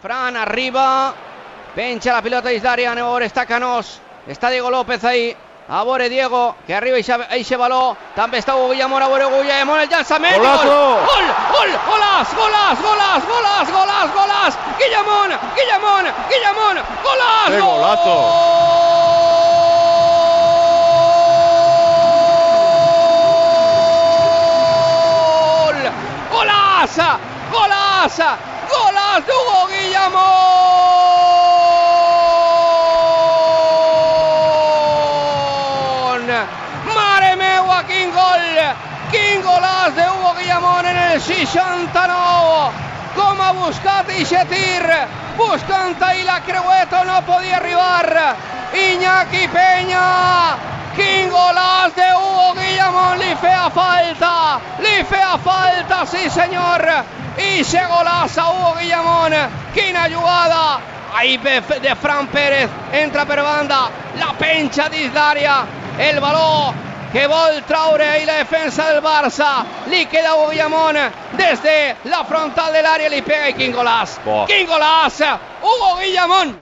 Fran arriba, pencha la pelota Isdaria, ahora está Canós, está Diego López ahí, Abore Diego, que arriba ahí se baló, también está Hugo Guillamón, Abore Guillamón, el llançament, Golazo. gol, gol, gol, golas, golas, golas, golas, golas, golas, Guillamón, Guillamón, Guillamón, golas, ¡Qué golazo! gol, golaza, golaza, golas de Hugo Guillamón. Mare meua, quin gol! De Hugo Guillamón en el 69! Com ha buscat ixe tir! Buscant ahí la creueta, no podia arribar! Iñaki Peña! Quin golaç de Hugo Guillamón! Li falta! Li feia falta, sí senyor! Ixe golaç a Hugo Guillamón! Quina jugada! Ahí de de Fran Pérez entra per banda, la pencha d'Isdaria, el baló que vol traure ahí la defensa del Barça. Li queda Hugo Guillamón desde la frontal del área, li pega! Buah. Quin golaç! Hugo Guillamón!